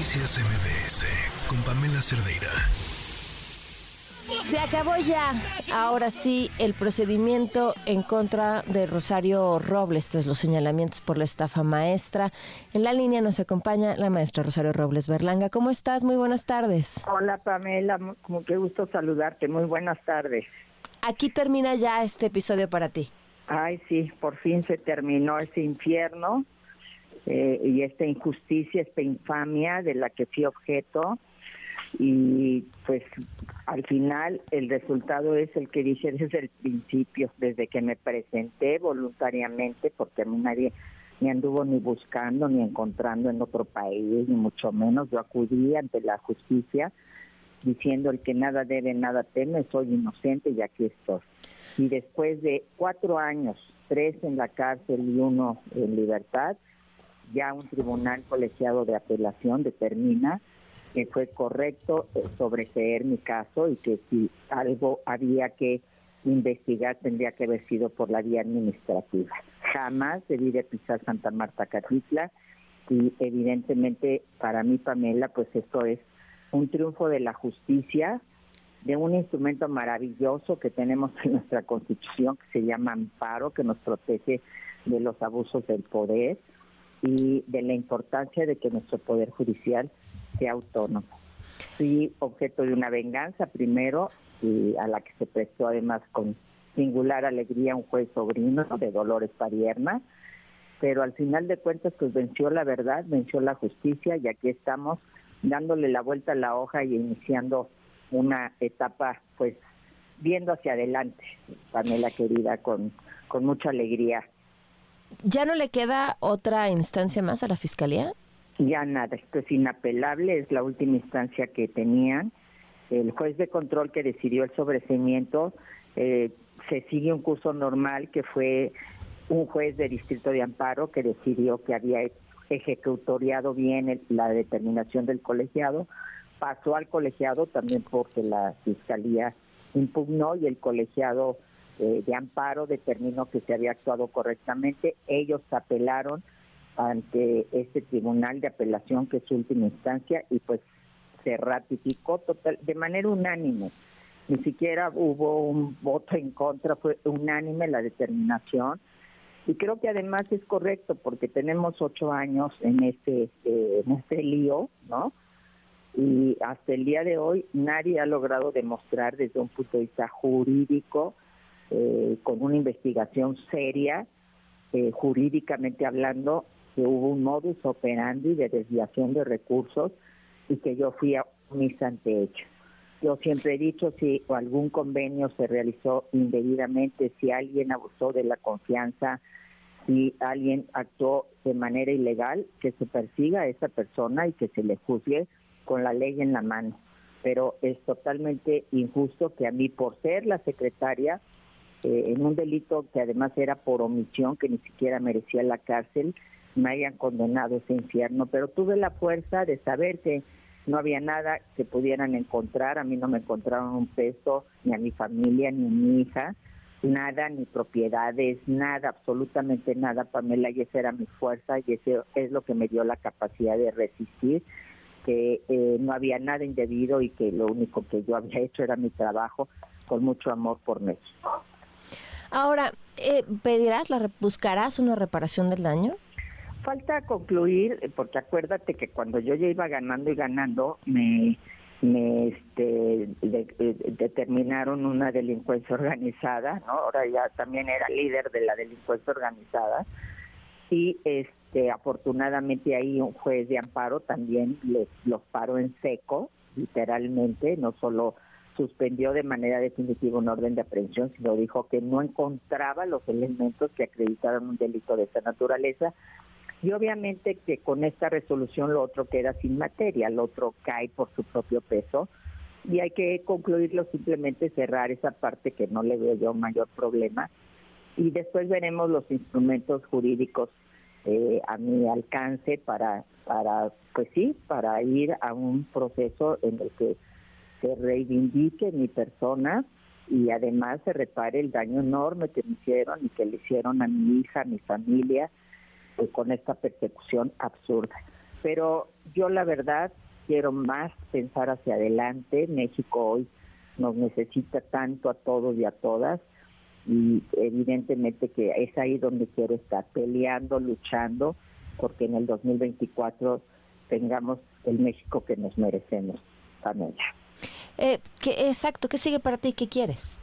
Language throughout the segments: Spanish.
Noticias MBS con Pamela Cerdeira. Se acabó ya, ahora sí, el procedimiento en contra de Rosario Robles, tras los señalamientos por la estafa maestra. En la línea nos acompaña la maestra Rosario Robles Berlanga. ¿Cómo estás? Muy buenas tardes. Hola Pamela, como que gusto saludarte. Muy buenas tardes. Aquí termina ya este episodio para ti. Ay, sí, por fin se terminó ese infierno eh, y esta injusticia, esta infamia de la que fui objeto. Y pues al final el resultado es el que dije desde el principio, desde que me presenté voluntariamente, porque a mí nadie me anduvo ni buscando ni encontrando en otro país, ni mucho menos. Yo acudí ante la justicia diciendo el que nada debe, nada teme, soy inocente y aquí estoy. Y después de cuatro años, tres en la cárcel y uno en libertad, ya un tribunal colegiado de apelación determina que fue correcto eh, sobreseer mi caso y que si algo había que investigar tendría que haber sido por la vía administrativa. Jamás debí de pisar Santa Marta Catitla y evidentemente para mí, Pamela, pues esto es un triunfo de la justicia, de un instrumento maravilloso que tenemos en nuestra Constitución que se llama amparo, que nos protege de los abusos del poder y de la importancia de que nuestro Poder Judicial sea autónomo. Fui objeto de una venganza primero, y a la que se prestó además con singular alegría un juez sobrino de Dolores Parierna, pero al final de cuentas pues venció la verdad, venció la justicia y aquí estamos dándole la vuelta a la hoja y iniciando una etapa pues viendo hacia adelante, Pamela querida, con, con mucha alegría. ¿Ya no le queda otra instancia más a la Fiscalía? Ya nada, esto es inapelable, es la última instancia que tenían. El juez de control que decidió el sobreseimiento eh, se sigue un curso normal que fue un juez de distrito de amparo que decidió que había ejecutoriado bien la determinación del colegiado, pasó al colegiado también porque la fiscalía impugnó y el colegiado eh, de amparo determinó que se había actuado correctamente. Ellos apelaron ante este tribunal de apelación que es su última instancia y pues se ratificó total de manera unánime. Ni siquiera hubo un voto en contra, fue unánime la determinación. Y creo que además es correcto porque tenemos ocho años en este, eh, en este lío, ¿no? Y hasta el día de hoy nadie ha logrado demostrar desde un punto de vista jurídico eh, con una investigación seria, eh, jurídicamente hablando, que hubo un modus operandi de desviación de recursos y que yo fui a omisa ante ello. Yo siempre he dicho si algún convenio se realizó indebidamente, si alguien abusó de la confianza, si alguien actuó de manera ilegal, que se persiga a esa persona y que se le juzgue con la ley en la mano. Pero es totalmente injusto que a mí, por ser la secretaria, eh, en un delito que además era por omisión, que ni siquiera merecía la cárcel, me hayan condenado ese infierno. Pero tuve la fuerza de saber que no había nada que pudieran encontrar. A mí no me encontraron un peso, ni a mi familia, ni a mi hija, nada, ni propiedades, nada, absolutamente nada, Pamela, y esa era mi fuerza y eso es lo que me dio la capacidad de resistir que eh, no había nada indebido y que lo único que yo había hecho era mi trabajo con mucho amor por México. Ahora, eh, ¿pedirás, la, buscarás una reparación del daño? Falta concluir, eh, porque acuérdate que cuando yo ya iba ganando y ganando, me, este, determinaron una delincuencia organizada, ¿no? Ahora ya también era líder de la delincuencia organizada. Y este, afortunadamente ahí un juez de amparo también les los paró en seco, literalmente, no solo suspendió de manera definitiva un orden de aprehensión, sino dijo que no encontraba los elementos que acreditaran un delito de esta naturaleza. Y obviamente que con esta resolución lo otro queda sin materia, lo otro cae por su propio peso y hay que concluirlo simplemente cerrar esa parte que no le veo yo mayor problema y después veremos los instrumentos jurídicos eh, a mi alcance para para pues sí para ir a un proceso en el que se reivindique mi persona y además se repare el daño enorme que me hicieron y que le hicieron a mi hija, a mi familia, eh, con esta persecución absurda. pero yo la verdad quiero más pensar hacia adelante. México hoy nos necesita tanto a todos y a todas y evidentemente que es ahí donde quiero estar peleando, luchando, porque en el 2024 tengamos el México que nos merecemos, Pamela. Eh, ¿qué, exacto, ¿qué sigue para ti? ¿Qué quieres?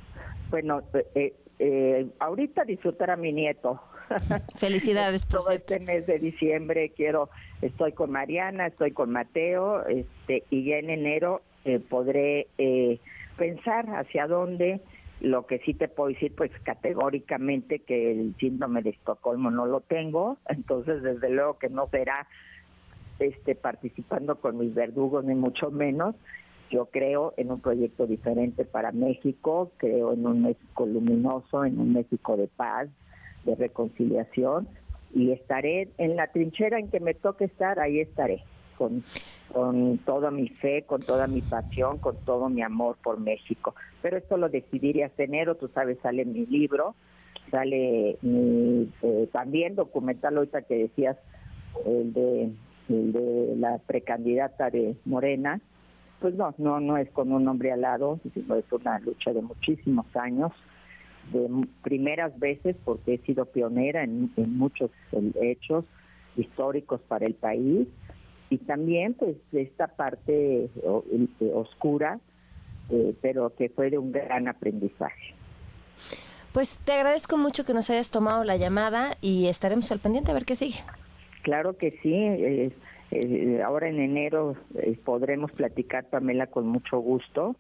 Bueno, eh, eh, ahorita disfrutar a mi nieto. Felicidades por todo este mes de diciembre quiero estoy con Mariana, estoy con Mateo, este y ya en enero eh, podré eh, pensar hacia dónde. Lo que sí te puedo decir, pues categóricamente que el síndrome de Estocolmo no lo tengo, entonces desde luego que no será este participando con mis verdugos ni mucho menos. Yo creo en un proyecto diferente para México, creo en un México luminoso, en un México de paz, de reconciliación y estaré en la trinchera en que me toque estar, ahí estaré, con, con toda mi fe, con toda mi pasión, con todo mi amor por México. Pero esto lo decidiré hasta enero, tú sabes, sale mi libro, sale mi, eh, también documental ahorita que decías, el de, el de la precandidata de Morena, pues no, no, no es con un hombre al lado, sino es una lucha de muchísimos años de primeras veces porque he sido pionera en, muchos hechos históricos para el país y también pues esta parte eh, oscura eh, pero que fue de un gran aprendizaje. Pues te agradezco mucho que nos hayas tomado la llamada y estaremos al pendiente a ver qué sigue. Claro que sí. Eh, ahora en enero podremos platicar, Pamela, con mucho gusto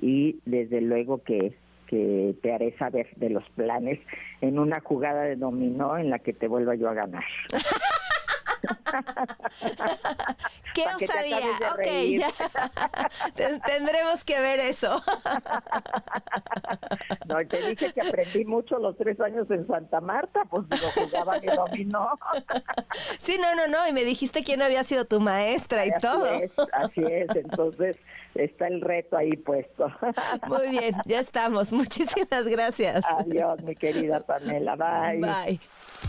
y desde luego que que te haré saber de los planes en una jugada de dominó en la que te vuelva yo a ganar. ¡Qué osadía! Ok, tendremos que ver eso. no, te dije que aprendí mucho los tres años en Santa Marta, pues lo jugaba y dominó. sí, no, no, no, y me dijiste quién había sido tu maestra y así todo. Es, así es, entonces está el reto ahí puesto. Muy bien, ya estamos. Muchísimas gracias. Adiós, mi querida Pamela. Bye. Bye.